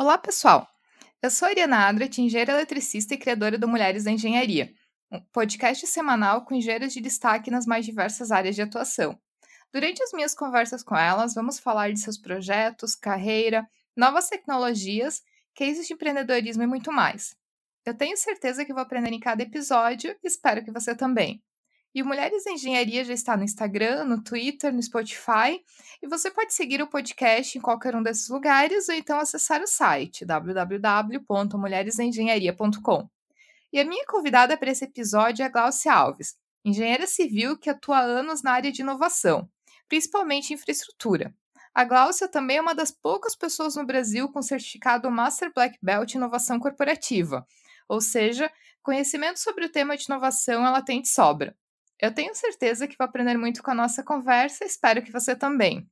Olá, pessoal! Eu sou a Ariana Adrat, engenheira eletricista e criadora do Mulheres da Engenharia, um podcast semanal com engenheiras de destaque nas mais diversas áreas de atuação. Durante as minhas conversas com elas, vamos falar de seus projetos, carreira, novas tecnologias, cases de empreendedorismo e muito mais. Eu tenho certeza que vou aprender em cada episódio e espero que você também. E o Mulheres em Engenharia já está no Instagram, no Twitter, no Spotify, e você pode seguir o podcast em qualquer um desses lugares ou então acessar o site www.mulheresengenharia.com. E a minha convidada para esse episódio é a Glaucia Alves, engenheira civil que atua há anos na área de inovação, principalmente infraestrutura. A Glaucia também é uma das poucas pessoas no Brasil com certificado Master Black Belt Inovação Corporativa, ou seja, conhecimento sobre o tema de inovação ela tem de sobra. Eu tenho certeza que vou aprender muito com a nossa conversa, espero que você também.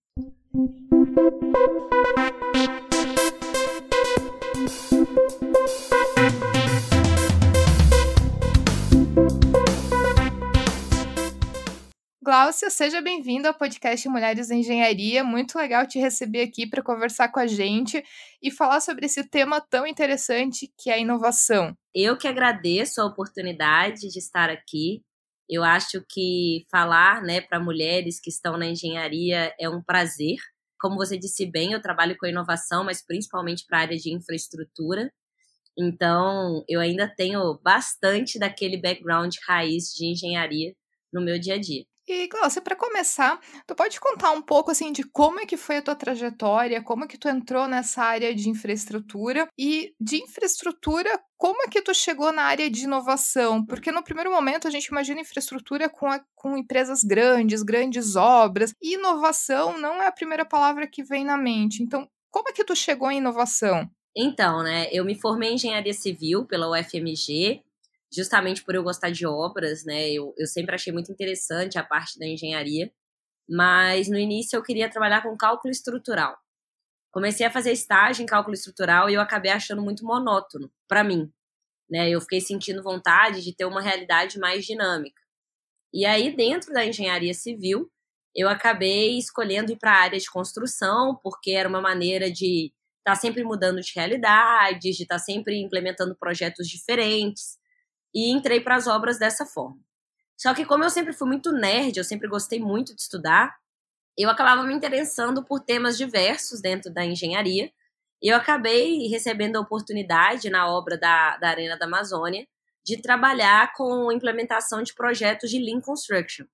Gláucia, seja bem-vinda ao podcast Mulheres em Engenharia. Muito legal te receber aqui para conversar com a gente e falar sobre esse tema tão interessante que é a inovação. Eu que agradeço a oportunidade de estar aqui eu acho que falar né, para mulheres que estão na engenharia é um prazer. Como você disse bem, eu trabalho com inovação, mas principalmente para a área de infraestrutura. Então, eu ainda tenho bastante daquele background raiz de engenharia no meu dia a dia. E, Glaucia, para começar, tu pode contar um pouco assim de como é que foi a tua trajetória, como é que tu entrou nessa área de infraestrutura e de infraestrutura, como é que tu chegou na área de inovação? Porque no primeiro momento a gente imagina infraestrutura com, a, com empresas grandes, grandes obras, e inovação não é a primeira palavra que vem na mente. Então, como é que tu chegou em inovação? Então, né, eu me formei em engenharia civil pela UFMG, justamente por eu gostar de obras, né? Eu, eu sempre achei muito interessante a parte da engenharia, mas no início eu queria trabalhar com cálculo estrutural. Comecei a fazer estágio em cálculo estrutural e eu acabei achando muito monótono para mim, né? Eu fiquei sentindo vontade de ter uma realidade mais dinâmica. E aí, dentro da engenharia civil, eu acabei escolhendo ir para a área de construção, porque era uma maneira de estar tá sempre mudando de realidades, de estar tá sempre implementando projetos diferentes e entrei para as obras dessa forma. Só que como eu sempre fui muito nerd, eu sempre gostei muito de estudar, eu acabava me interessando por temas diversos dentro da engenharia. E eu acabei recebendo a oportunidade na obra da, da Arena da Amazônia de trabalhar com implementação de projetos de Lean Construction.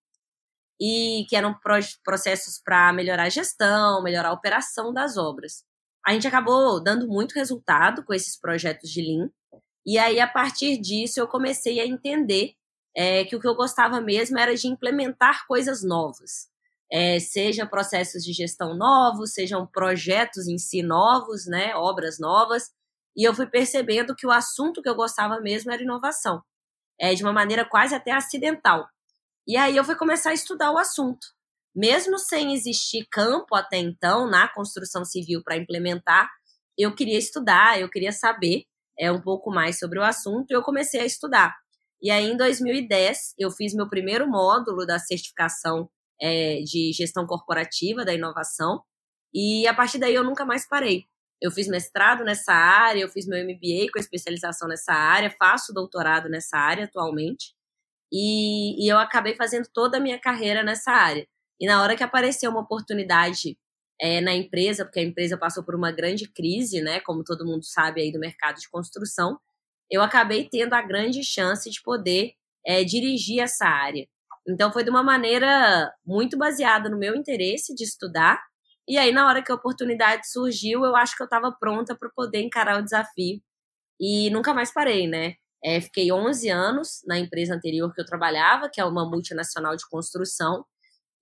E que eram processos para melhorar a gestão, melhorar a operação das obras. A gente acabou dando muito resultado com esses projetos de Lean. E aí, a partir disso, eu comecei a entender é, que o que eu gostava mesmo era de implementar coisas novas. É, sejam processos de gestão novos, sejam projetos em si novos, né, obras novas. E eu fui percebendo que o assunto que eu gostava mesmo era inovação, é, de uma maneira quase até acidental. E aí eu fui começar a estudar o assunto. Mesmo sem existir campo até então na construção civil para implementar, eu queria estudar, eu queria saber é, um pouco mais sobre o assunto e eu comecei a estudar. E aí, em 2010, eu fiz meu primeiro módulo da certificação é, de gestão corporativa da inovação, e a partir daí eu nunca mais parei. Eu fiz mestrado nessa área, eu fiz meu MBA com especialização nessa área, faço doutorado nessa área atualmente, e, e eu acabei fazendo toda a minha carreira nessa área. E na hora que apareceu uma oportunidade é, na empresa, porque a empresa passou por uma grande crise, né, como todo mundo sabe aí do mercado de construção, eu acabei tendo a grande chance de poder é, dirigir essa área. Então foi de uma maneira muito baseada no meu interesse de estudar. E aí, na hora que a oportunidade surgiu, eu acho que eu estava pronta para poder encarar o desafio. E nunca mais parei, né? É, fiquei 11 anos na empresa anterior que eu trabalhava, que é uma multinacional de construção.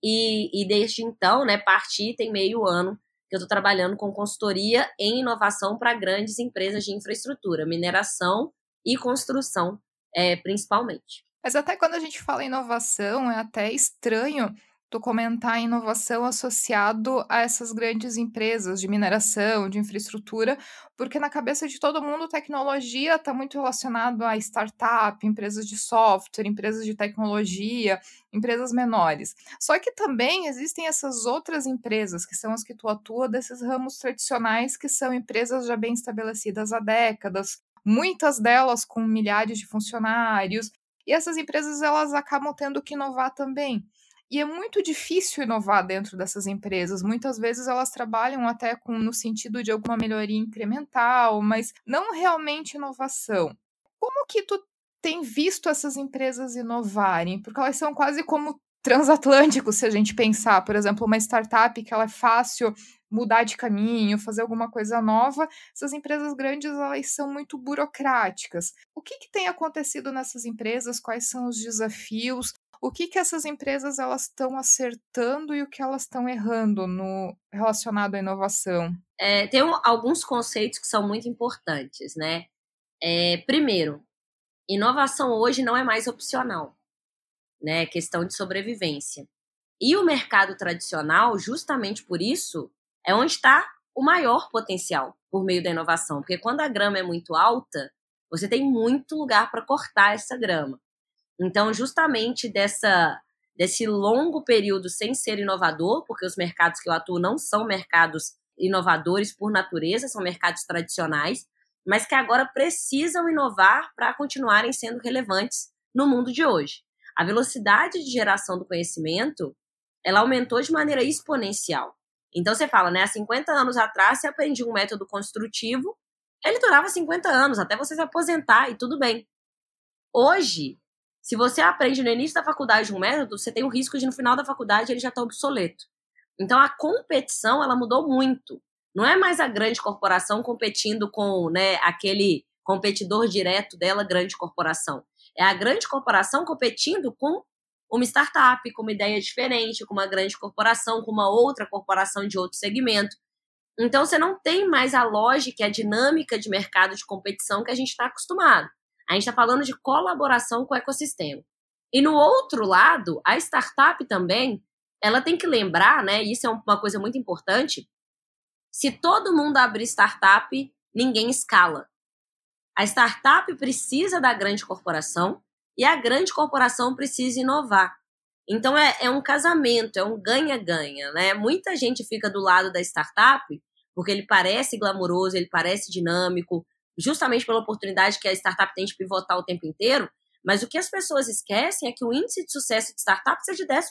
E, e desde então, né, parti tem meio ano que eu estou trabalhando com consultoria em inovação para grandes empresas de infraestrutura, mineração e construção, é, principalmente. Mas até quando a gente fala em inovação, é até estranho tu comentar a inovação associado a essas grandes empresas de mineração, de infraestrutura, porque na cabeça de todo mundo tecnologia está muito relacionado a startup, empresas de software, empresas de tecnologia, empresas menores. Só que também existem essas outras empresas, que são as que tu atua desses ramos tradicionais, que são empresas já bem estabelecidas há décadas, muitas delas com milhares de funcionários, e essas empresas elas acabam tendo que inovar também. E é muito difícil inovar dentro dessas empresas. Muitas vezes elas trabalham até com no sentido de alguma melhoria incremental, mas não realmente inovação. Como que tu tem visto essas empresas inovarem? Porque elas são quase como transatlânticos, se a gente pensar, por exemplo, uma startup que ela é fácil mudar de caminho, fazer alguma coisa nova, essas empresas grandes elas são muito burocráticas. O que, que tem acontecido nessas empresas? Quais são os desafios? o que que essas empresas elas estão acertando e o que elas estão errando no relacionado à inovação? É, tem um, alguns conceitos que são muito importantes, né? É, primeiro, inovação hoje não é mais opcional, né? Questão de sobrevivência. E o mercado tradicional, justamente por isso, é onde está o maior potencial por meio da inovação, porque quando a grama é muito alta, você tem muito lugar para cortar essa grama. Então, justamente dessa desse longo período sem ser inovador, porque os mercados que eu atuo não são mercados inovadores por natureza, são mercados tradicionais, mas que agora precisam inovar para continuarem sendo relevantes no mundo de hoje. A velocidade de geração do conhecimento, ela aumentou de maneira exponencial. Então você fala, né, há 50 anos atrás você aprendia um método construtivo, ele durava 50 anos até você se aposentar e tudo bem. Hoje, se você aprende no início da faculdade um método, você tem o risco de no final da faculdade ele já estar tá obsoleto. Então a competição ela mudou muito. Não é mais a grande corporação competindo com né, aquele competidor direto dela, grande corporação. É a grande corporação competindo com uma startup, com uma ideia diferente, com uma grande corporação, com uma outra corporação de outro segmento. Então você não tem mais a lógica e a dinâmica de mercado de competição que a gente está acostumado. A gente está falando de colaboração com o ecossistema. E no outro lado, a startup também, ela tem que lembrar, né? Isso é uma coisa muito importante. Se todo mundo abrir startup, ninguém escala. A startup precisa da grande corporação e a grande corporação precisa inovar. Então é, é um casamento, é um ganha-ganha, né? Muita gente fica do lado da startup porque ele parece glamouroso, ele parece dinâmico, justamente pela oportunidade que a startup tem de pivotar o tempo inteiro, mas o que as pessoas esquecem é que o índice de sucesso de startups é de 10%.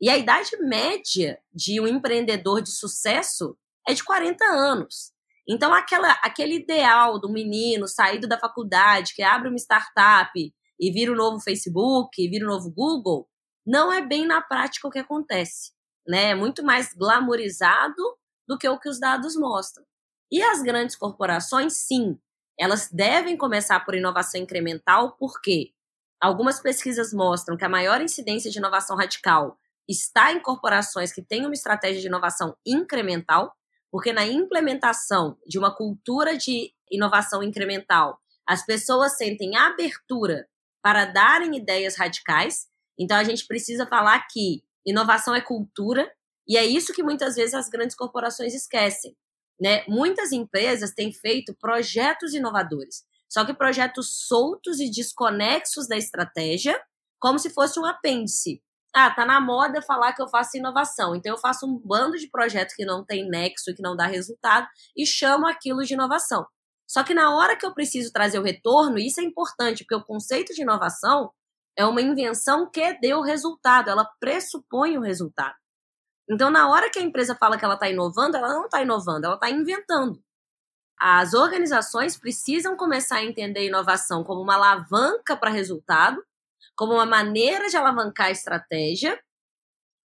E a idade média de um empreendedor de sucesso é de 40 anos. Então, aquela, aquele ideal do menino saído da faculdade, que abre uma startup e vira o novo Facebook, vira o novo Google, não é bem na prática o que acontece. Né? É muito mais glamorizado do que o que os dados mostram. E as grandes corporações, sim, elas devem começar por inovação incremental, porque algumas pesquisas mostram que a maior incidência de inovação radical está em corporações que têm uma estratégia de inovação incremental, porque na implementação de uma cultura de inovação incremental, as pessoas sentem abertura para darem ideias radicais. Então a gente precisa falar que inovação é cultura, e é isso que muitas vezes as grandes corporações esquecem. Né? Muitas empresas têm feito projetos inovadores, só que projetos soltos e desconexos da estratégia, como se fosse um apêndice. Ah, tá na moda falar que eu faço inovação, então eu faço um bando de projetos que não tem nexo, que não dá resultado e chamo aquilo de inovação. Só que na hora que eu preciso trazer o retorno, isso é importante, porque o conceito de inovação é uma invenção que deu resultado, ela pressupõe o resultado. Então, na hora que a empresa fala que ela está inovando, ela não está inovando, ela está inventando. As organizações precisam começar a entender a inovação como uma alavanca para resultado, como uma maneira de alavancar a estratégia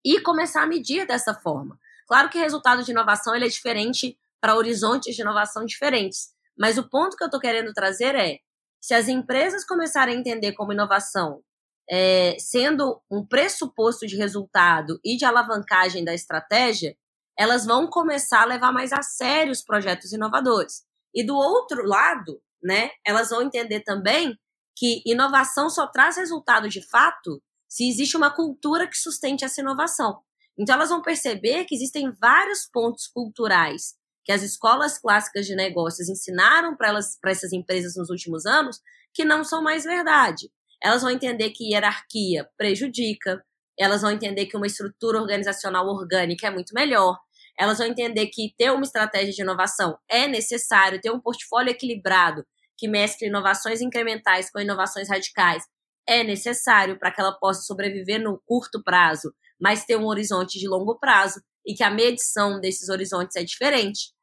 e começar a medir dessa forma. Claro que resultado de inovação ele é diferente para horizontes de inovação diferentes, mas o ponto que eu estou querendo trazer é: se as empresas começarem a entender como inovação é, sendo um pressuposto de resultado e de alavancagem da estratégia, elas vão começar a levar mais a sério os projetos inovadores. E do outro lado, né, elas vão entender também que inovação só traz resultado de fato se existe uma cultura que sustente essa inovação. Então, elas vão perceber que existem vários pontos culturais que as escolas clássicas de negócios ensinaram para essas empresas nos últimos anos que não são mais verdade. Elas vão entender que hierarquia prejudica, elas vão entender que uma estrutura organizacional orgânica é muito melhor, elas vão entender que ter uma estratégia de inovação é necessário, ter um portfólio equilibrado que mescle inovações incrementais com inovações radicais é necessário para que ela possa sobreviver no curto prazo, mas ter um horizonte de longo prazo e que a medição desses horizontes é diferente.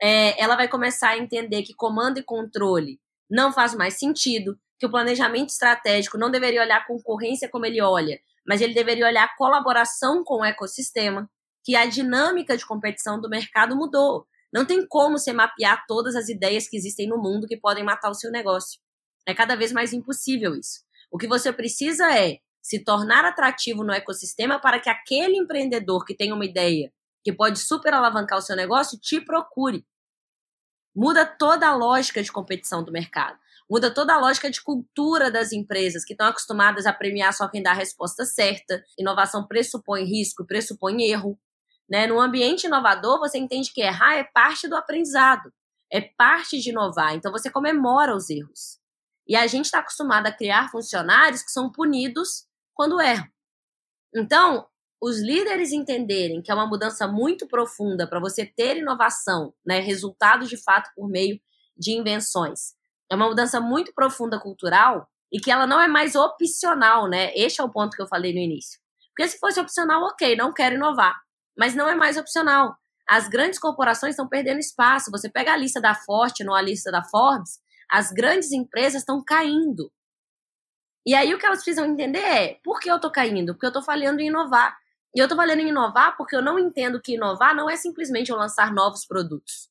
É, ela vai começar a entender que comando e controle não faz mais sentido, que o planejamento estratégico não deveria olhar a concorrência como ele olha, mas ele deveria olhar a colaboração com o ecossistema, que a dinâmica de competição do mercado mudou. Não tem como você mapear todas as ideias que existem no mundo que podem matar o seu negócio. É cada vez mais impossível isso. O que você precisa é se tornar atrativo no ecossistema para que aquele empreendedor que tem uma ideia que pode super alavancar o seu negócio te procure. Muda toda a lógica de competição do mercado. Muda toda a lógica de cultura das empresas que estão acostumadas a premiar só quem dá a resposta certa. Inovação pressupõe risco, pressupõe erro. Né? No ambiente inovador, você entende que errar é parte do aprendizado, é parte de inovar. Então você comemora os erros. E a gente está acostumado a criar funcionários que são punidos quando erram. Então, os líderes entenderem que é uma mudança muito profunda para você ter inovação, né, resultados de fato por meio de invenções. É uma mudança muito profunda cultural e que ela não é mais opcional, né? Este é o ponto que eu falei no início. Porque se fosse opcional, ok, não quero inovar. Mas não é mais opcional. As grandes corporações estão perdendo espaço. Você pega a lista da Forte, não a lista da Forbes, as grandes empresas estão caindo. E aí o que elas precisam entender é, por que eu estou caindo? Porque eu estou falhando em inovar. E eu tô falando em inovar porque eu não entendo que inovar não é simplesmente eu lançar novos produtos.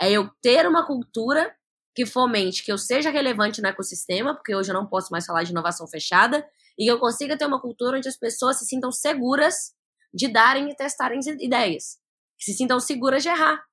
É eu ter uma cultura que fomente que eu seja relevante no ecossistema, porque hoje eu não posso mais falar de inovação fechada, e que eu consiga ter uma cultura onde as pessoas se sintam seguras de darem e testarem ideias, que se sintam seguras de errar.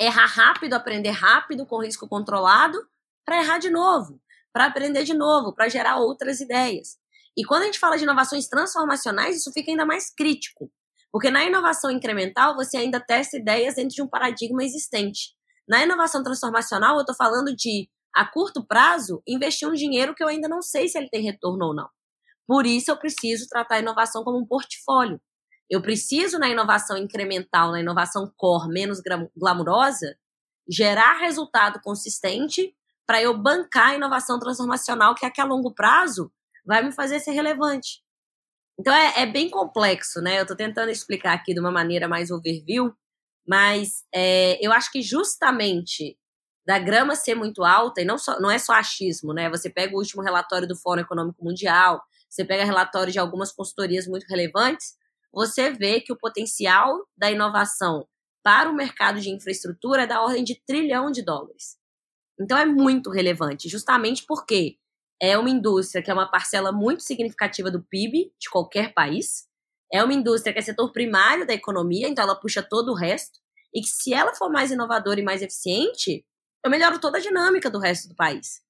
Errar rápido, aprender rápido, com risco controlado, para errar de novo, para aprender de novo, para gerar outras ideias. E quando a gente fala de inovações transformacionais, isso fica ainda mais crítico. Porque na inovação incremental, você ainda testa ideias dentro de um paradigma existente. Na inovação transformacional, eu estou falando de, a curto prazo, investir um dinheiro que eu ainda não sei se ele tem retorno ou não. Por isso, eu preciso tratar a inovação como um portfólio. Eu preciso, na inovação incremental, na inovação core menos glamurosa, gerar resultado consistente para eu bancar a inovação transformacional, que é que a longo prazo vai me fazer ser relevante. Então é, é bem complexo, né? Eu estou tentando explicar aqui de uma maneira mais overview, mas é, eu acho que justamente da grama ser muito alta, e não, só, não é só achismo, né? Você pega o último relatório do Fórum Econômico Mundial, você pega relatório de algumas consultorias muito relevantes, você vê que o potencial da inovação para o mercado de infraestrutura é da ordem de trilhão de dólares. Então é muito relevante, justamente porque é uma indústria que é uma parcela muito significativa do PIB de qualquer país. É uma indústria que é setor primário da economia, então ela puxa todo o resto. E que se ela for mais inovadora e mais eficiente, eu melhoro toda a dinâmica do resto do país.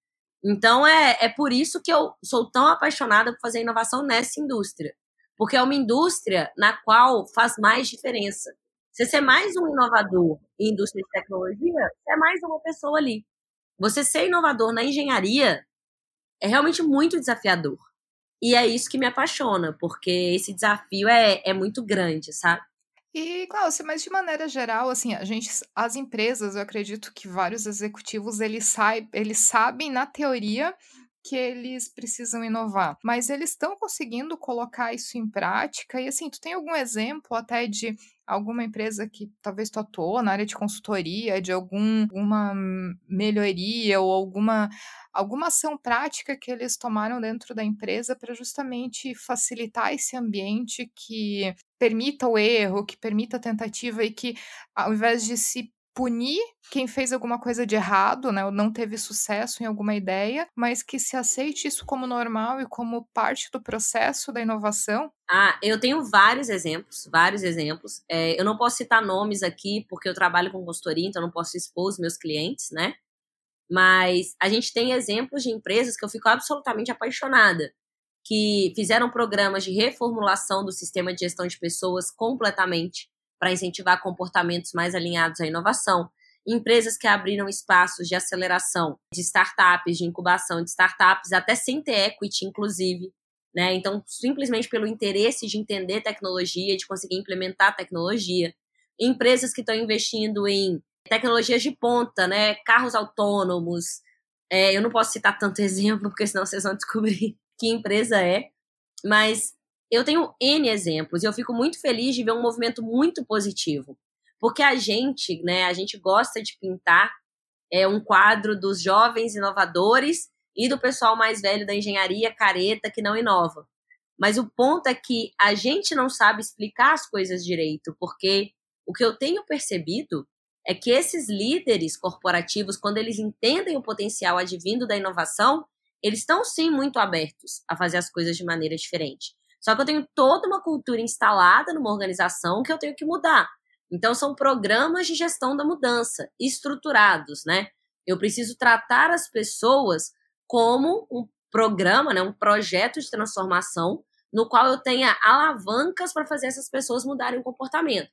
Então é, é por isso que eu sou tão apaixonada por fazer inovação nessa indústria. Porque é uma indústria na qual faz mais diferença. Se você é mais um inovador em indústria de tecnologia, você é mais uma pessoa ali. Você ser inovador na engenharia é realmente muito desafiador. E é isso que me apaixona, porque esse desafio é, é muito grande, sabe? E, Glaucia, mas de maneira geral, assim, a gente, as empresas, eu acredito que vários executivos, eles, saib, eles sabem, na teoria, que eles precisam inovar, mas eles estão conseguindo colocar isso em prática. E assim, tu tem algum exemplo até de alguma empresa que talvez tu atuou na área de consultoria, de alguma melhoria ou alguma alguma ação prática que eles tomaram dentro da empresa para justamente facilitar esse ambiente que permita o erro, que permita a tentativa e que, ao invés de se punir quem fez alguma coisa de errado, né, ou não teve sucesso em alguma ideia, mas que se aceite isso como normal e como parte do processo da inovação? Ah, eu tenho vários exemplos, vários exemplos. É, eu não posso citar nomes aqui porque eu trabalho com consultoria, então não posso expor os meus clientes, né? Mas a gente tem exemplos de empresas que eu fico absolutamente apaixonada. que fizeram programas de reformulação do sistema de gestão de pessoas completamente para incentivar comportamentos mais alinhados à inovação, empresas que abriram espaços de aceleração de startups, de incubação de startups, até sem ter equity, inclusive. Né? Então, simplesmente pelo interesse de entender tecnologia, de conseguir implementar tecnologia. Empresas que estão investindo em tecnologias de ponta, né? carros autônomos. É, eu não posso citar tanto exemplo, porque senão vocês vão descobrir que empresa é. Mas eu tenho N exemplos e eu fico muito feliz de ver um movimento muito positivo. Porque a gente, né, a gente gosta de pintar é, um quadro dos jovens inovadores e do pessoal mais velho da engenharia careta que não inova. Mas o ponto é que a gente não sabe explicar as coisas direito, porque o que eu tenho percebido é que esses líderes corporativos, quando eles entendem o potencial advindo da inovação, eles estão sim muito abertos a fazer as coisas de maneira diferente. Só que eu tenho toda uma cultura instalada numa organização que eu tenho que mudar. Então, são programas de gestão da mudança, estruturados, né? Eu preciso tratar as pessoas como um programa, né, um projeto de transformação, no qual eu tenha alavancas para fazer essas pessoas mudarem o comportamento.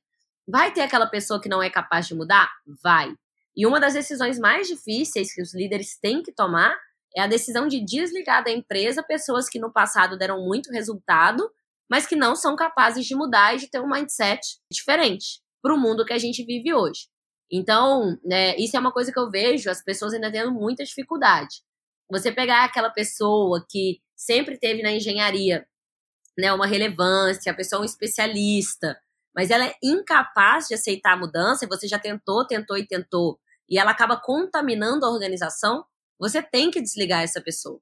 Vai ter aquela pessoa que não é capaz de mudar? Vai. E uma das decisões mais difíceis que os líderes têm que tomar é a decisão de desligar da empresa pessoas que no passado deram muito resultado, mas que não são capazes de mudar e de ter um mindset diferente para o mundo que a gente vive hoje. Então, né, isso é uma coisa que eu vejo as pessoas ainda tendo muita dificuldade. Você pegar aquela pessoa que sempre teve na engenharia né, uma relevância, a pessoa é um especialista, mas ela é incapaz de aceitar a mudança, e você já tentou, tentou e tentou, e ela acaba contaminando a organização, você tem que desligar essa pessoa.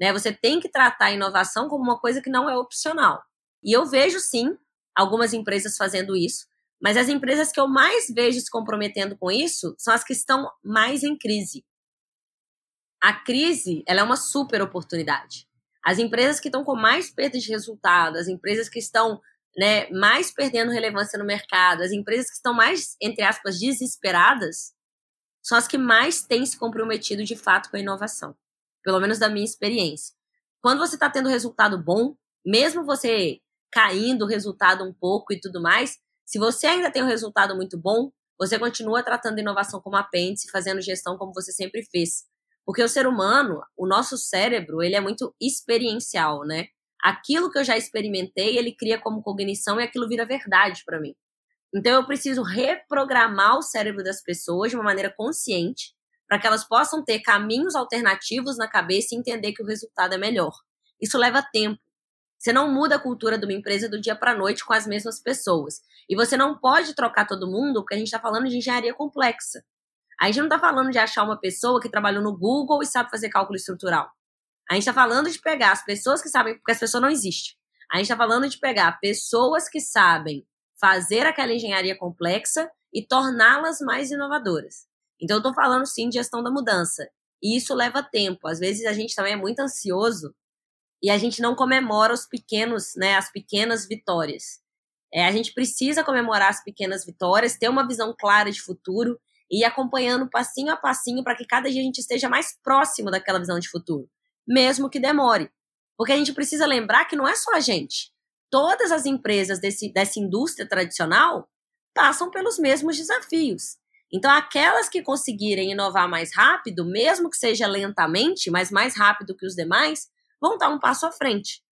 Né? Você tem que tratar a inovação como uma coisa que não é opcional. E eu vejo sim algumas empresas fazendo isso, mas as empresas que eu mais vejo se comprometendo com isso são as que estão mais em crise. A crise, ela é uma super oportunidade. As empresas que estão com mais perda de resultado, as empresas que estão né, mais perdendo relevância no mercado, as empresas que estão mais, entre aspas, desesperadas, são as que mais têm se comprometido de fato com a inovação. Pelo menos da minha experiência. Quando você está tendo resultado bom, mesmo você caindo o resultado um pouco e tudo mais, se você ainda tem um resultado muito bom, você continua tratando inovação como apêndice, fazendo gestão como você sempre fez. Porque o ser humano, o nosso cérebro, ele é muito experiencial, né? Aquilo que eu já experimentei, ele cria como cognição e aquilo vira verdade para mim. Então eu preciso reprogramar o cérebro das pessoas de uma maneira consciente, para que elas possam ter caminhos alternativos na cabeça e entender que o resultado é melhor. Isso leva tempo. Você não muda a cultura de uma empresa do dia para a noite com as mesmas pessoas. E você não pode trocar todo mundo, porque a gente está falando de engenharia complexa. A gente não está falando de achar uma pessoa que trabalhou no Google e sabe fazer cálculo estrutural. A gente está falando de pegar as pessoas que sabem, porque as pessoas não existem. A gente está falando de pegar pessoas que sabem fazer aquela engenharia complexa e torná-las mais inovadoras. Então, eu estou falando sim de gestão da mudança. E isso leva tempo. Às vezes a gente também é muito ansioso e a gente não comemora os pequenos, né, as pequenas vitórias. É, a gente precisa comemorar as pequenas vitórias, ter uma visão clara de futuro e ir acompanhando passinho a passinho para que cada dia a gente esteja mais próximo daquela visão de futuro, mesmo que demore. Porque a gente precisa lembrar que não é só a gente. Todas as empresas desse, dessa indústria tradicional passam pelos mesmos desafios. Então, aquelas que conseguirem inovar mais rápido, mesmo que seja lentamente, mas mais rápido que os demais, vão dar um passo à frente.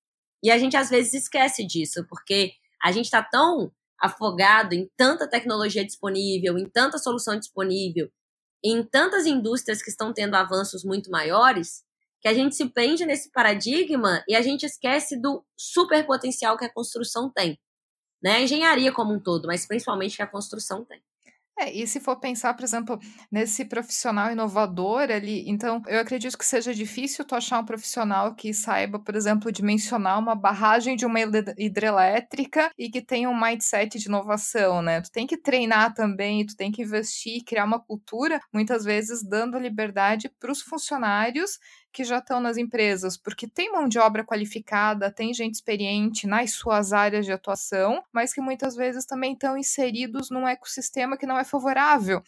E a gente às vezes esquece disso, porque a gente está tão afogado em tanta tecnologia disponível, em tanta solução disponível, em tantas indústrias que estão tendo avanços muito maiores, que a gente se prende nesse paradigma e a gente esquece do super potencial que a construção tem. Né? A engenharia como um todo, mas principalmente que a construção tem. É, e se for pensar, por exemplo, nesse profissional inovador ali, então eu acredito que seja difícil tu achar um profissional que saiba, por exemplo, dimensionar uma barragem de uma hidrelétrica e que tenha um mindset de inovação, né? Tu tem que treinar também, tu tem que investir, criar uma cultura, muitas vezes dando liberdade para os funcionários que já estão nas empresas, porque tem mão de obra qualificada, tem gente experiente nas suas áreas de atuação, mas que muitas vezes também estão inseridos num ecossistema que não é favorável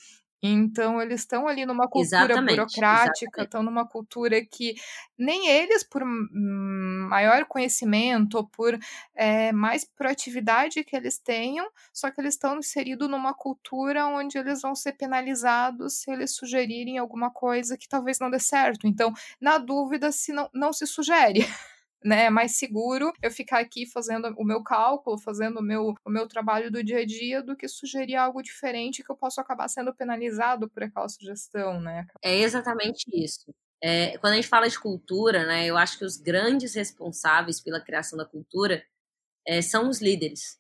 Então, eles estão ali numa cultura Exatamente, burocrática, estão numa cultura que nem eles, por maior conhecimento ou por é, mais proatividade que eles tenham, só que eles estão inseridos numa cultura onde eles vão ser penalizados se eles sugerirem alguma coisa que talvez não dê certo. Então, na dúvida, se não, não se sugere. né, é mais seguro eu ficar aqui fazendo o meu cálculo, fazendo o meu, o meu trabalho do dia a dia, do que sugerir algo diferente que eu posso acabar sendo penalizado por aquela sugestão, né? É exatamente isso. É, quando a gente fala de cultura, né, eu acho que os grandes responsáveis pela criação da cultura é, são os líderes.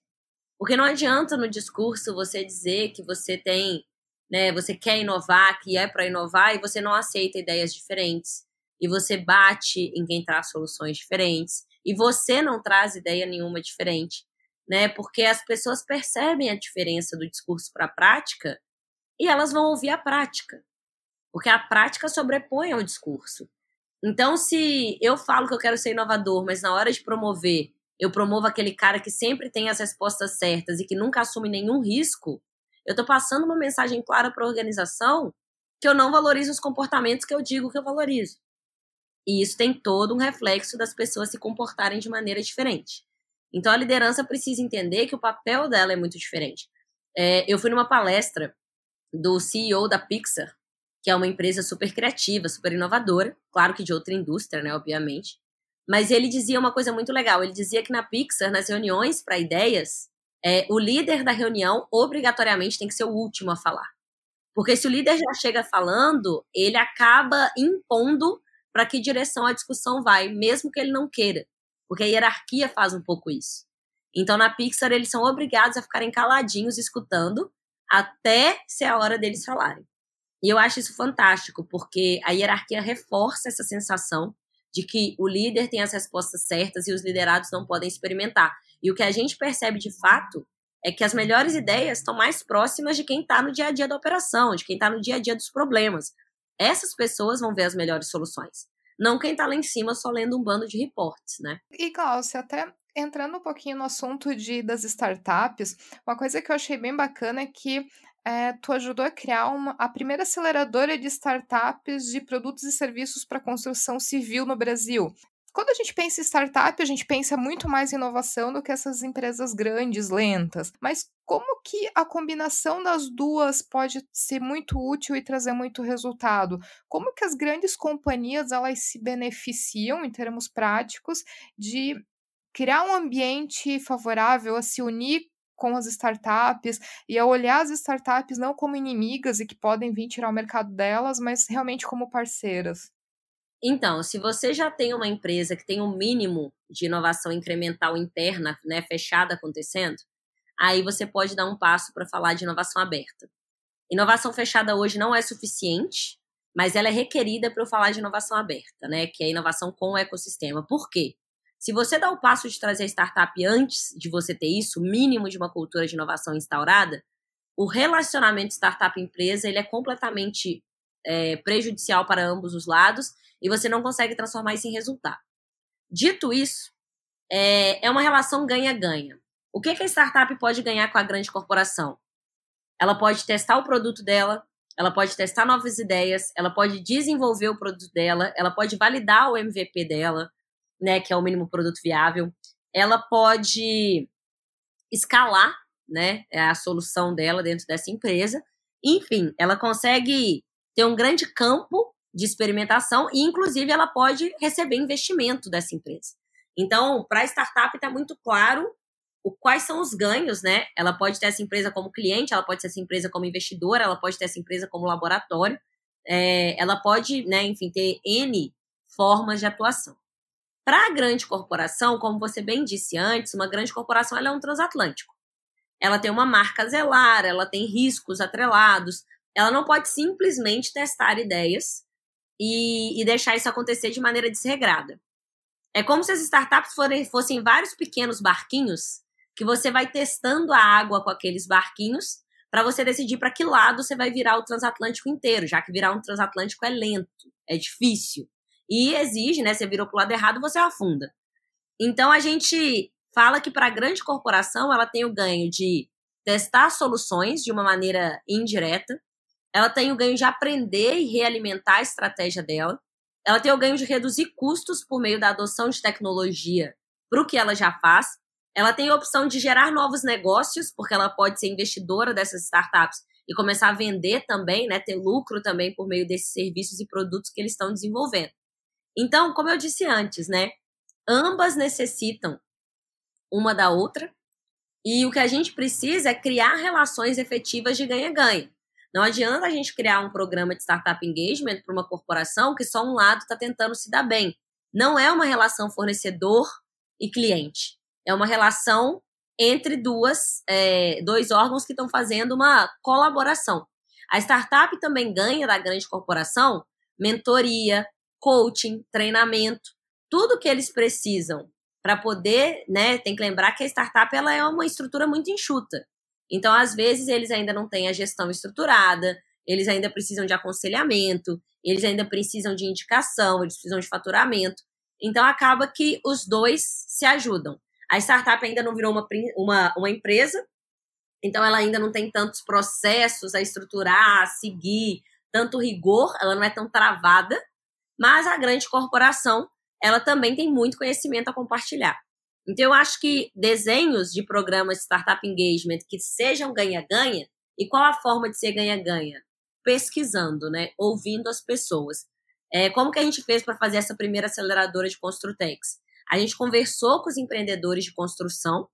Porque não adianta no discurso você dizer que você tem, né, você quer inovar, que é para inovar, e você não aceita ideias diferentes e você bate em quem traz soluções diferentes e você não traz ideia nenhuma diferente, né? Porque as pessoas percebem a diferença do discurso para a prática e elas vão ouvir a prática, porque a prática sobrepõe ao discurso. Então, se eu falo que eu quero ser inovador, mas na hora de promover, eu promovo aquele cara que sempre tem as respostas certas e que nunca assume nenhum risco, eu estou passando uma mensagem clara para a organização que eu não valorizo os comportamentos que eu digo que eu valorizo. E isso tem todo um reflexo das pessoas se comportarem de maneira diferente. Então a liderança precisa entender que o papel dela é muito diferente. É, eu fui numa palestra do CEO da Pixar, que é uma empresa super criativa, super inovadora, claro que de outra indústria, né, obviamente. Mas ele dizia uma coisa muito legal. Ele dizia que na Pixar, nas reuniões para ideias, é, o líder da reunião obrigatoriamente tem que ser o último a falar. Porque se o líder já chega falando, ele acaba impondo para que direção a discussão vai, mesmo que ele não queira, porque a hierarquia faz um pouco isso. Então, na Pixar, eles são obrigados a ficarem caladinhos, escutando, até ser a hora deles falarem. E eu acho isso fantástico, porque a hierarquia reforça essa sensação de que o líder tem as respostas certas e os liderados não podem experimentar. E o que a gente percebe de fato é que as melhores ideias estão mais próximas de quem está no dia a dia da operação, de quem está no dia a dia dos problemas. Essas pessoas vão ver as melhores soluções. Não quem está lá em cima só lendo um bando de reportes, né? E, Glaucia, até entrando um pouquinho no assunto de, das startups, uma coisa que eu achei bem bacana é que é, tu ajudou a criar uma, a primeira aceleradora de startups de produtos e serviços para construção civil no Brasil. Quando a gente pensa em startup, a gente pensa muito mais em inovação do que essas empresas grandes, lentas. Mas como que a combinação das duas pode ser muito útil e trazer muito resultado? Como que as grandes companhias elas se beneficiam em termos práticos de criar um ambiente favorável a se unir com as startups e a olhar as startups não como inimigas e que podem vir tirar o mercado delas, mas realmente como parceiras? Então, se você já tem uma empresa que tem um mínimo de inovação incremental interna, né, fechada acontecendo, aí você pode dar um passo para falar de inovação aberta. Inovação fechada hoje não é suficiente, mas ela é requerida para eu falar de inovação aberta, né, que é inovação com o ecossistema. Por quê? Se você dá o passo de trazer a startup antes de você ter isso, mínimo de uma cultura de inovação instaurada, o relacionamento startup-empresa ele é completamente é, prejudicial para ambos os lados e você não consegue transformar isso em resultado. Dito isso, é, é uma relação ganha-ganha. O que, que a startup pode ganhar com a grande corporação? Ela pode testar o produto dela, ela pode testar novas ideias, ela pode desenvolver o produto dela, ela pode validar o MVP dela, né, que é o mínimo produto viável. Ela pode escalar, né, a solução dela dentro dessa empresa. Enfim, ela consegue ter um grande campo de experimentação e, inclusive, ela pode receber investimento dessa empresa. Então, para a startup está muito claro o, quais são os ganhos, né? Ela pode ter essa empresa como cliente, ela pode ter essa empresa como investidora, ela pode ter essa empresa como laboratório, é, ela pode, né, enfim, ter N formas de atuação. Para a grande corporação, como você bem disse antes, uma grande corporação ela é um transatlântico. Ela tem uma marca zelar, ela tem riscos atrelados, ela não pode simplesmente testar ideias e, e deixar isso acontecer de maneira desregrada. É como se as startups forem, fossem vários pequenos barquinhos que você vai testando a água com aqueles barquinhos para você decidir para que lado você vai virar o transatlântico inteiro, já que virar um transatlântico é lento, é difícil e exige, né? Você virou para o lado errado, você afunda. Então a gente fala que para a grande corporação ela tem o ganho de testar soluções de uma maneira indireta, ela tem o ganho de aprender e realimentar a estratégia dela, ela tem o ganho de reduzir custos por meio da adoção de tecnologia para o que ela já faz, ela tem a opção de gerar novos negócios, porque ela pode ser investidora dessas startups e começar a vender também, né, ter lucro também por meio desses serviços e produtos que eles estão desenvolvendo. Então, como eu disse antes, né, ambas necessitam uma da outra, e o que a gente precisa é criar relações efetivas de ganha-ganha. Não adianta a gente criar um programa de startup engagement para uma corporação que só um lado está tentando se dar bem. Não é uma relação fornecedor e cliente. É uma relação entre duas, é, dois órgãos que estão fazendo uma colaboração. A startup também ganha da grande corporação mentoria, coaching, treinamento, tudo que eles precisam para poder, né? Tem que lembrar que a startup ela é uma estrutura muito enxuta. Então, às vezes, eles ainda não têm a gestão estruturada, eles ainda precisam de aconselhamento, eles ainda precisam de indicação, eles precisam de faturamento. Então, acaba que os dois se ajudam. A startup ainda não virou uma, uma, uma empresa, então ela ainda não tem tantos processos a estruturar, a seguir, tanto rigor, ela não é tão travada, mas a grande corporação, ela também tem muito conhecimento a compartilhar. Então, eu acho que desenhos de programas de startup engagement que sejam ganha-ganha, e qual a forma de ser ganha-ganha? Pesquisando, né? Ouvindo as pessoas. É, como que a gente fez para fazer essa primeira aceleradora de Construtex? A gente conversou com os empreendedores de construção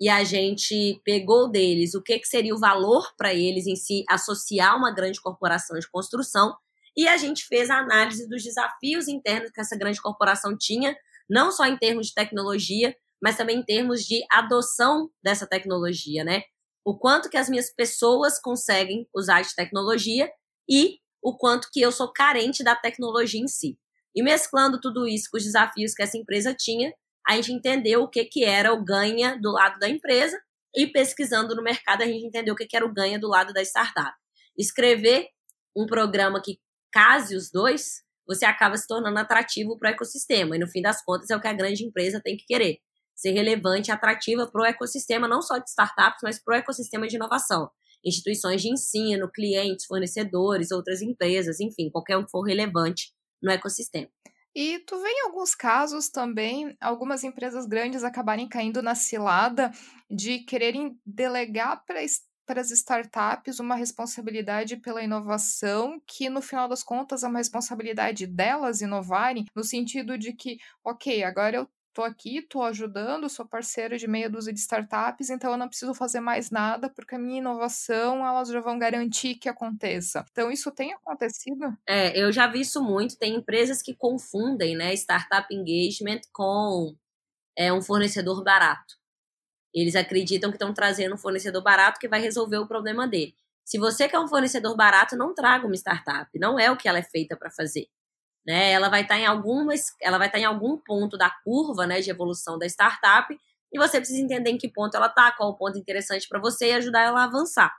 e a gente pegou deles o que, que seria o valor para eles em si associar uma grande corporação de construção e a gente fez a análise dos desafios internos que essa grande corporação tinha, não só em termos de tecnologia, mas também em termos de adoção dessa tecnologia, né? O quanto que as minhas pessoas conseguem usar de tecnologia e o quanto que eu sou carente da tecnologia em si. E mesclando tudo isso com os desafios que essa empresa tinha, a gente entendeu o que, que era o ganha do lado da empresa e pesquisando no mercado a gente entendeu o que, que era o ganha do lado da startup. Escrever um programa que case os dois, você acaba se tornando atrativo para o ecossistema. E no fim das contas é o que a grande empresa tem que querer ser relevante e atrativa para o ecossistema, não só de startups, mas para o ecossistema de inovação. Instituições de ensino, clientes, fornecedores, outras empresas, enfim, qualquer um que for relevante no ecossistema. E tu vê em alguns casos também algumas empresas grandes acabarem caindo na cilada de quererem delegar para para as startups uma responsabilidade pela inovação, que no final das contas é uma responsabilidade delas inovarem, no sentido de que, ok, agora eu tô aqui, tô ajudando, sou parceira de meia dúzia de startups, então eu não preciso fazer mais nada, porque a minha inovação elas já vão garantir que aconteça. Então isso tem acontecido? É, eu já vi isso muito. Tem empresas que confundem, né, startup engagement com é, um fornecedor barato. Eles acreditam que estão trazendo um fornecedor barato que vai resolver o problema dele. Se você quer um fornecedor barato, não traga uma startup. Não é o que ela é feita para fazer né? Ela vai estar tá em algumas, ela vai estar tá em algum ponto da curva, né, de evolução da startup, e você precisa entender em que ponto ela está, qual o ponto interessante para você e ajudar ela a avançar.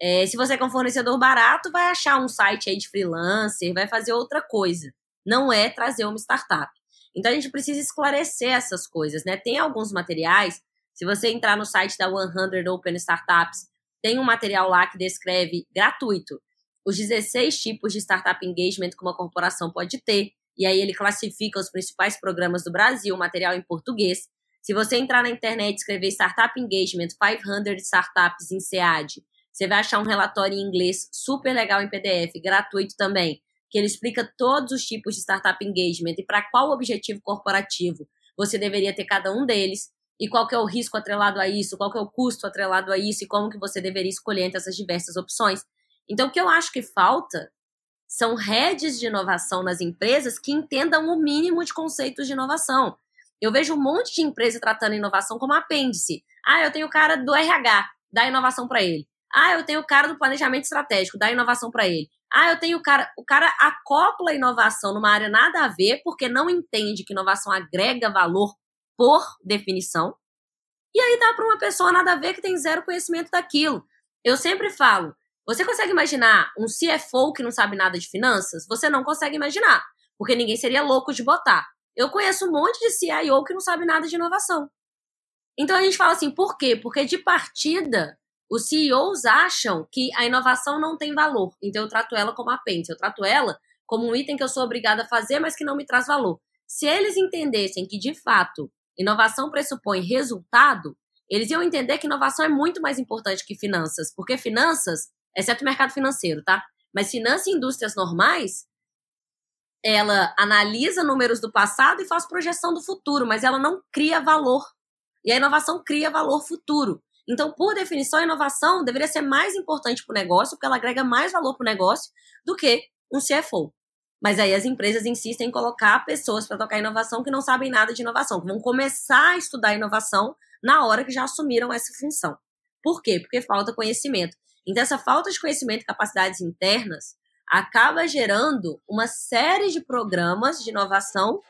É, se você é um fornecedor barato, vai achar um site aí de freelancer, vai fazer outra coisa. Não é trazer uma startup. Então a gente precisa esclarecer essas coisas, né? Tem alguns materiais. Se você entrar no site da 100 Open Startups, tem um material lá que descreve gratuito os 16 tipos de startup engagement que uma corporação pode ter. E aí ele classifica os principais programas do Brasil, material em português. Se você entrar na internet e escrever Startup Engagement 500 Startups em SEAD, você vai achar um relatório em inglês super legal em PDF, gratuito também, que ele explica todos os tipos de startup engagement e para qual objetivo corporativo você deveria ter cada um deles e qual que é o risco atrelado a isso, qual que é o custo atrelado a isso e como que você deveria escolher entre essas diversas opções. Então, o que eu acho que falta são redes de inovação nas empresas que entendam o mínimo de conceitos de inovação. Eu vejo um monte de empresa tratando inovação como apêndice. Ah, eu tenho o cara do RH, dá inovação para ele. Ah, eu tenho o cara do planejamento estratégico, dá inovação para ele. Ah, eu tenho o cara, o cara acopla inovação numa área nada a ver, porque não entende que inovação agrega valor por definição. E aí dá para uma pessoa nada a ver que tem zero conhecimento daquilo. Eu sempre falo, você consegue imaginar um CFO que não sabe nada de finanças? Você não consegue imaginar, porque ninguém seria louco de botar. Eu conheço um monte de CIO que não sabe nada de inovação. Então a gente fala assim, por quê? Porque de partida os CEOs acham que a inovação não tem valor, então eu trato ela como apêndice, eu trato ela como um item que eu sou obrigada a fazer, mas que não me traz valor. Se eles entendessem que, de fato, inovação pressupõe resultado, eles iam entender que inovação é muito mais importante que finanças, porque finanças, exceto o mercado financeiro, tá? Mas finanças e indústrias normais, ela analisa números do passado e faz projeção do futuro, mas ela não cria valor. E a inovação cria valor futuro. Então, por definição, a inovação deveria ser mais importante para o negócio, porque ela agrega mais valor para o negócio do que um CFO. Mas aí as empresas insistem em colocar pessoas para tocar inovação que não sabem nada de inovação, que vão começar a estudar inovação na hora que já assumiram essa função. Por quê? Porque falta conhecimento. Então, essa falta de conhecimento e capacidades internas acaba gerando uma série de programas de inovação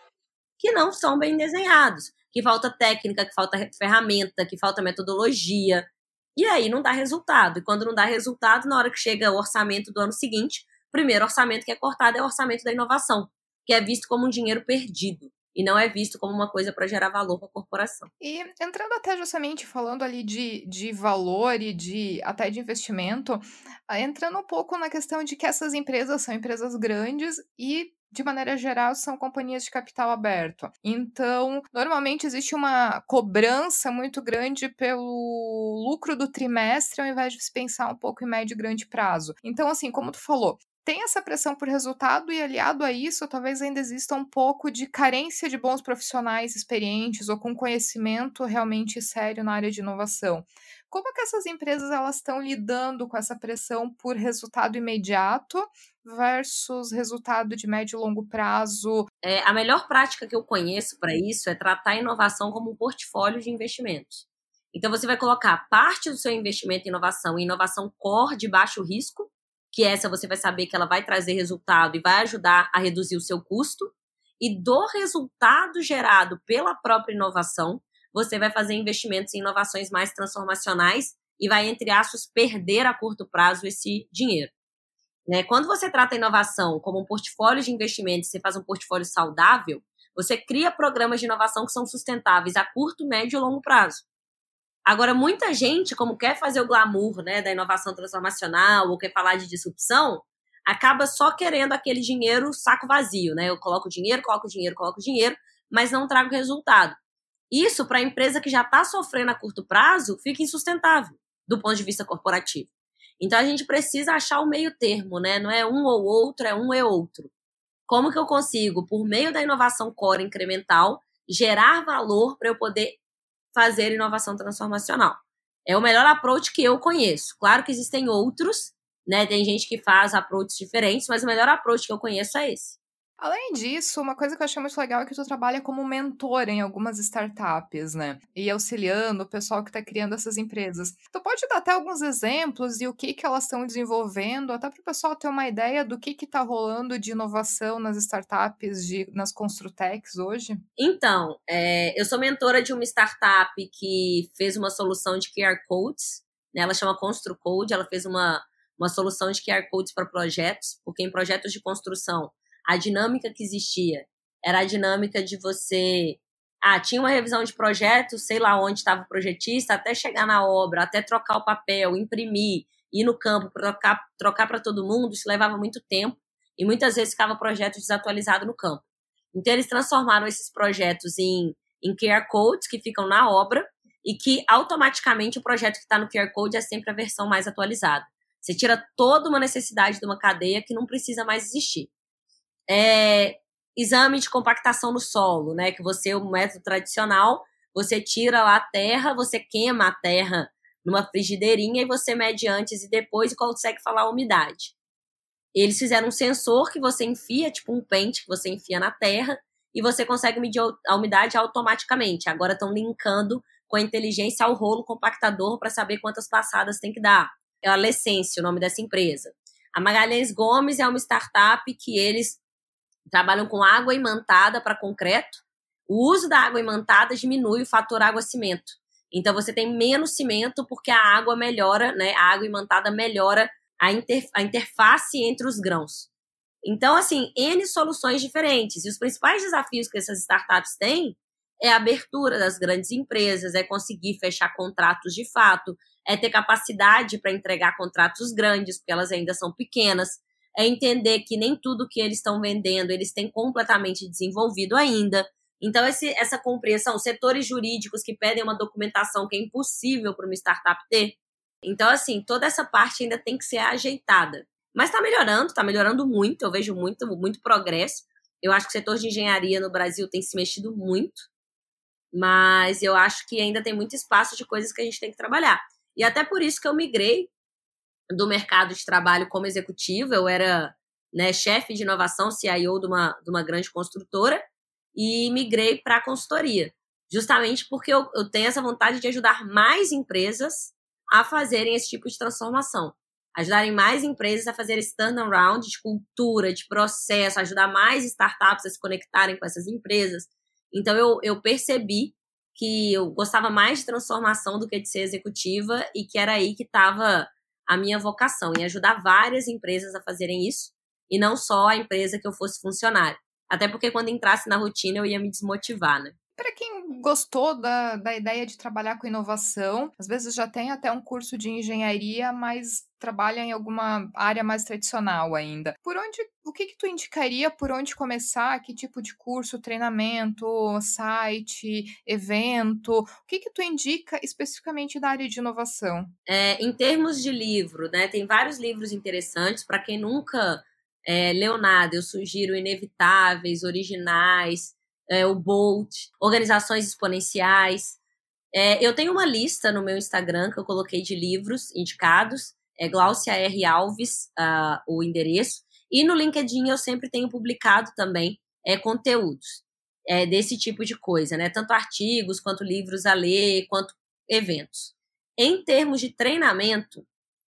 que não são bem desenhados, que falta técnica, que falta ferramenta, que falta metodologia. E aí não dá resultado. E quando não dá resultado, na hora que chega o orçamento do ano seguinte, o primeiro orçamento que é cortado é o orçamento da inovação, que é visto como um dinheiro perdido e não é visto como uma coisa para gerar valor para a corporação. E entrando até justamente falando ali de, de valor e de até de investimento, ah, entrando um pouco na questão de que essas empresas são empresas grandes e de maneira geral, são companhias de capital aberto. Então, normalmente existe uma cobrança muito grande pelo lucro do trimestre, ao invés de se pensar um pouco em médio e grande prazo. Então, assim, como tu falou, tem essa pressão por resultado e aliado a isso, talvez ainda exista um pouco de carência de bons profissionais experientes ou com conhecimento realmente sério na área de inovação. Como é que essas empresas elas estão lidando com essa pressão por resultado imediato versus resultado de médio e longo prazo? É, a melhor prática que eu conheço para isso é tratar a inovação como um portfólio de investimentos. Então você vai colocar parte do seu investimento em inovação em inovação core de baixo risco, que essa você vai saber que ela vai trazer resultado e vai ajudar a reduzir o seu custo. E do resultado gerado pela própria inovação, você vai fazer investimentos em inovações mais transformacionais e vai, entre aspas, perder a curto prazo esse dinheiro. Né? Quando você trata a inovação como um portfólio de investimentos, você faz um portfólio saudável, você cria programas de inovação que são sustentáveis a curto, médio e longo prazo. Agora, muita gente, como quer fazer o glamour né, da inovação transformacional ou quer falar de disrupção, acaba só querendo aquele dinheiro saco vazio, né? Eu coloco dinheiro, coloco dinheiro, coloco dinheiro, mas não trago resultado. Isso, para a empresa que já está sofrendo a curto prazo, fica insustentável do ponto de vista corporativo. Então a gente precisa achar o meio termo, né? Não é um ou outro, é um e outro. Como que eu consigo, por meio da inovação core incremental, gerar valor para eu poder fazer inovação transformacional. É o melhor approach que eu conheço. Claro que existem outros, né? Tem gente que faz approaches diferentes, mas o melhor approach que eu conheço é esse. Além disso, uma coisa que eu achei muito legal é que tu trabalha como mentor em algumas startups, né? E auxiliando o pessoal que está criando essas empresas. Tu pode dar até alguns exemplos de o que, que elas estão desenvolvendo, até para o pessoal ter uma ideia do que está rolando de inovação nas startups, de, nas Construtecs hoje? Então, é, eu sou mentora de uma startup que fez uma solução de QR Codes, né? ela chama ConstruCode, ela fez uma, uma solução de QR Codes para projetos, porque em projetos de construção a dinâmica que existia era a dinâmica de você. Ah, tinha uma revisão de projeto, sei lá onde estava o projetista, até chegar na obra, até trocar o papel, imprimir, ir no campo, trocar, trocar para todo mundo, isso levava muito tempo e muitas vezes ficava projeto desatualizado no campo. Então, eles transformaram esses projetos em, em QR codes que ficam na obra e que automaticamente o projeto que está no QR Code é sempre a versão mais atualizada. Você tira toda uma necessidade de uma cadeia que não precisa mais existir é, exame de compactação no solo, né? Que você, o método tradicional, você tira lá a terra, você queima a terra numa frigideirinha e você mede antes e depois e consegue falar a umidade. Eles fizeram um sensor que você enfia, tipo um pente que você enfia na terra, e você consegue medir a umidade automaticamente. Agora estão linkando com a inteligência ao rolo compactador para saber quantas passadas tem que dar. É a Lessense, o nome dessa empresa. A Magalhães Gomes é uma startup que eles trabalham com água imantada para concreto. O uso da água imantada diminui o fator água-cimento. Então você tem menos cimento porque a água melhora, né? A água imantada melhora a, inter, a interface entre os grãos. Então, assim, N soluções diferentes. E os principais desafios que essas startups têm é a abertura das grandes empresas, é conseguir fechar contratos de fato, é ter capacidade para entregar contratos grandes, porque elas ainda são pequenas, é entender que nem tudo que eles estão vendendo eles têm completamente desenvolvido ainda. Então, esse, essa compreensão, setores jurídicos que pedem uma documentação que é impossível para uma startup ter. Então, assim, toda essa parte ainda tem que ser ajeitada. Mas está melhorando, está melhorando muito, eu vejo muito, muito progresso. Eu acho que o setor de engenharia no Brasil tem se mexido muito, mas eu acho que ainda tem muito espaço de coisas que a gente tem que trabalhar. E até por isso que eu migrei do mercado de trabalho como executiva. Eu era né, chefe de inovação, CIO de uma, de uma grande construtora, e migrei para a consultoria. Justamente porque eu, eu tenho essa vontade de ajudar mais empresas a fazerem esse tipo de transformação. Ajudarem mais empresas a fazer esse turnaround de cultura, de processo, ajudar mais startups a se conectarem com essas empresas. Então eu, eu percebi que eu gostava mais de transformação do que de ser executiva e que era aí que estava a minha vocação, em ajudar várias empresas a fazerem isso e não só a empresa que eu fosse funcionário. Até porque quando entrasse na rotina eu ia me desmotivar, né? Para quem gostou da, da ideia de trabalhar com inovação, às vezes já tem até um curso de engenharia, mas trabalha em alguma área mais tradicional ainda. Por onde, o que que tu indicaria por onde começar? Que tipo de curso, treinamento, site, evento? O que que tu indica especificamente da área de inovação? É, em termos de livro, né, tem vários livros interessantes para quem nunca é, leu nada. Eu sugiro Inevitáveis, Originais, é, o Bolt, organizações exponenciais. É, eu tenho uma lista no meu Instagram que eu coloquei de livros indicados, é Glaucia R. Alves, uh, o endereço, e no LinkedIn eu sempre tenho publicado também é, conteúdos é, desse tipo de coisa, né? Tanto artigos, quanto livros a ler, quanto eventos. Em termos de treinamento,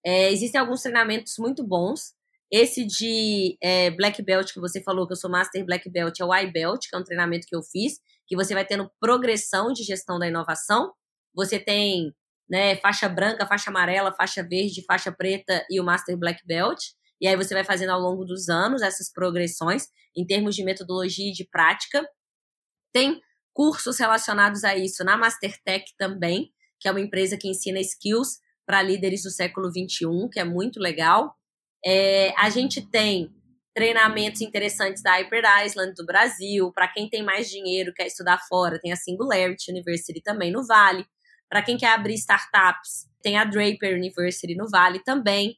é, existem alguns treinamentos muito bons. Esse de é, Black Belt que você falou, que eu sou Master Black Belt, é o iBelt, que é um treinamento que eu fiz, que você vai tendo progressão de gestão da inovação. Você tem né, faixa branca, faixa amarela, faixa verde, faixa preta e o Master Black Belt. E aí você vai fazendo ao longo dos anos essas progressões em termos de metodologia e de prática. Tem cursos relacionados a isso na Mastertech também, que é uma empresa que ensina skills para líderes do século XXI, que é muito legal. É, a gente tem treinamentos interessantes da Hyper Island do Brasil. Para quem tem mais dinheiro, quer estudar fora, tem a Singularity University também no Vale. Para quem quer abrir startups, tem a Draper University no Vale também.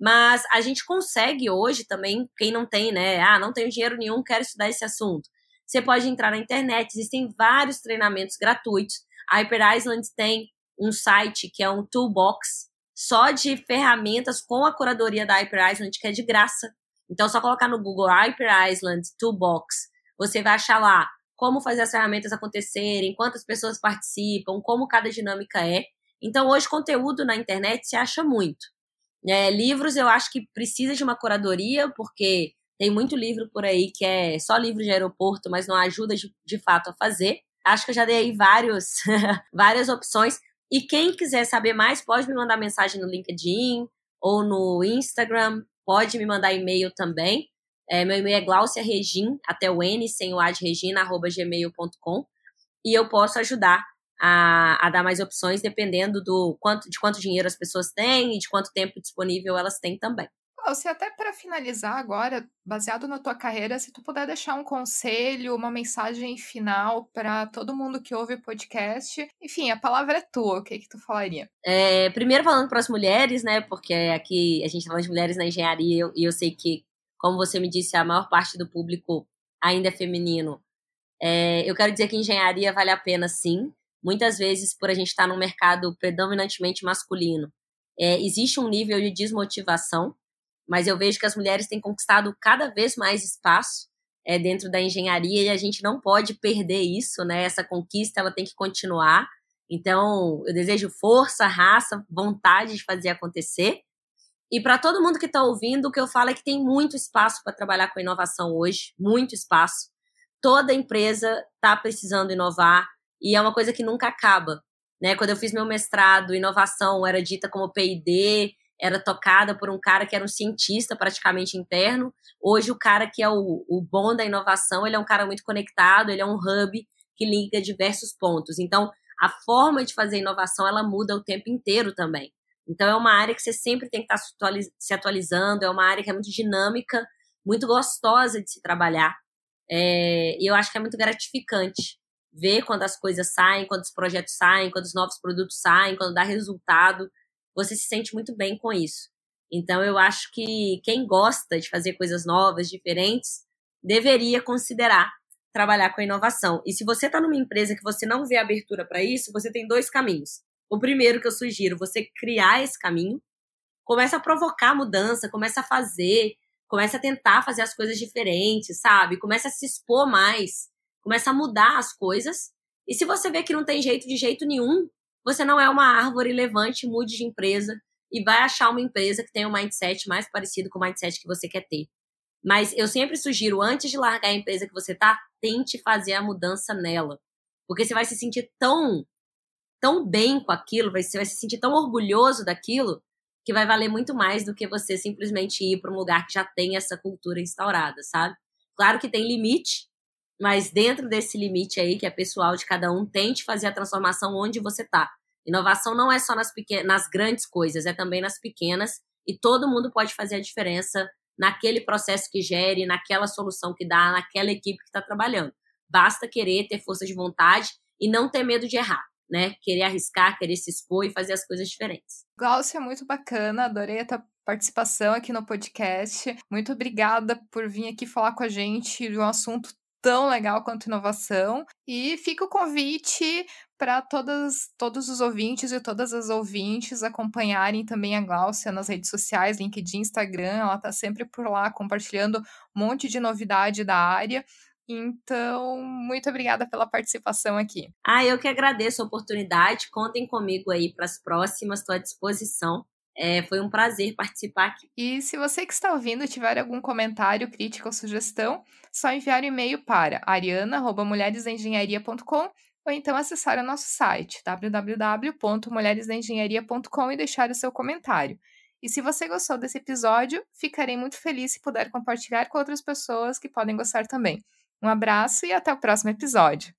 Mas a gente consegue hoje também, quem não tem, né? Ah, não tenho dinheiro nenhum, quero estudar esse assunto. Você pode entrar na internet, existem vários treinamentos gratuitos. A Hyper Island tem um site que é um toolbox só de ferramentas com a curadoria da Hyper Island, que é de graça. Então, só colocar no Google Hyper Island Toolbox, você vai achar lá como fazer as ferramentas acontecerem, quantas pessoas participam, como cada dinâmica é. Então, hoje, conteúdo na internet se acha muito. É, livros, eu acho que precisa de uma curadoria, porque tem muito livro por aí que é só livro de aeroporto, mas não ajuda de, de fato a fazer. Acho que eu já dei aí vários, várias opções. E quem quiser saber mais, pode me mandar mensagem no LinkedIn ou no Instagram, pode me mandar e-mail também. É, meu e-mail é glauciaregin, até o N, sem o A de Regina, arroba gmail.com. E eu posso ajudar a, a, dar mais opções, dependendo do quanto, de quanto dinheiro as pessoas têm e de quanto tempo disponível elas têm também. Você até para finalizar agora, baseado na tua carreira, se tu puder deixar um conselho, uma mensagem final para todo mundo que ouve o podcast, enfim, a palavra é tua, o que que tu falaria? É, primeiro falando para as mulheres, né, porque aqui a gente tá falando de mulheres na engenharia e eu, eu, sei que, como você me disse, a maior parte do público ainda é feminino. É, eu quero dizer que engenharia vale a pena sim, muitas vezes por a gente estar tá num mercado predominantemente masculino. É, existe um nível de desmotivação mas eu vejo que as mulheres têm conquistado cada vez mais espaço é, dentro da engenharia e a gente não pode perder isso, né? Essa conquista ela tem que continuar. Então, eu desejo força, raça, vontade de fazer acontecer. E para todo mundo que está ouvindo, o que eu falo é que tem muito espaço para trabalhar com inovação hoje, muito espaço. Toda empresa está precisando inovar e é uma coisa que nunca acaba. Né? Quando eu fiz meu mestrado, inovação era dita como P&D, era tocada por um cara que era um cientista praticamente interno. Hoje, o cara que é o, o bom da inovação, ele é um cara muito conectado, ele é um hub que liga diversos pontos. Então, a forma de fazer inovação ela muda o tempo inteiro também. Então, é uma área que você sempre tem que estar se atualizando, é uma área que é muito dinâmica, muito gostosa de se trabalhar. É, e eu acho que é muito gratificante ver quando as coisas saem, quando os projetos saem, quando os novos produtos saem, quando dá resultado. Você se sente muito bem com isso. Então, eu acho que quem gosta de fazer coisas novas, diferentes, deveria considerar trabalhar com a inovação. E se você está numa empresa que você não vê abertura para isso, você tem dois caminhos. O primeiro que eu sugiro, você criar esse caminho, começa a provocar mudança, começa a fazer, começa a tentar fazer as coisas diferentes, sabe? Começa a se expor mais, começa a mudar as coisas. E se você vê que não tem jeito de jeito nenhum, você não é uma árvore levante, mude de empresa e vai achar uma empresa que tem um mindset mais parecido com o mindset que você quer ter. Mas eu sempre sugiro, antes de largar a empresa que você tá, tente fazer a mudança nela. Porque você vai se sentir tão, tão bem com aquilo, você vai se sentir tão orgulhoso daquilo, que vai valer muito mais do que você simplesmente ir para um lugar que já tem essa cultura instaurada, sabe? Claro que tem limite, mas dentro desse limite aí, que é pessoal de cada um, tente fazer a transformação onde você tá. Inovação não é só nas, pequenas, nas grandes coisas, é também nas pequenas, e todo mundo pode fazer a diferença naquele processo que gere, naquela solução que dá, naquela equipe que está trabalhando. Basta querer ter força de vontade e não ter medo de errar, né? Querer arriscar, querer se expor e fazer as coisas diferentes. Glaucia, muito bacana, adorei a tua participação aqui no podcast. Muito obrigada por vir aqui falar com a gente de um assunto tão legal quanto inovação. E fica o convite para todos os ouvintes e todas as ouvintes acompanharem também a Gláucia nas redes sociais, LinkedIn, Instagram. Ela está sempre por lá compartilhando um monte de novidade da área. Então, muito obrigada pela participação aqui. Ah, eu que agradeço a oportunidade. Contem comigo aí para as próximas, estou à disposição. É, foi um prazer participar aqui. E se você que está ouvindo tiver algum comentário, crítica ou sugestão, só enviar um e-mail para ariana.mulheresengenharia.com ou então acessar o nosso site www.mulheresdaengenharia.com e deixar o seu comentário. E se você gostou desse episódio, ficarei muito feliz se puder compartilhar com outras pessoas que podem gostar também. Um abraço e até o próximo episódio.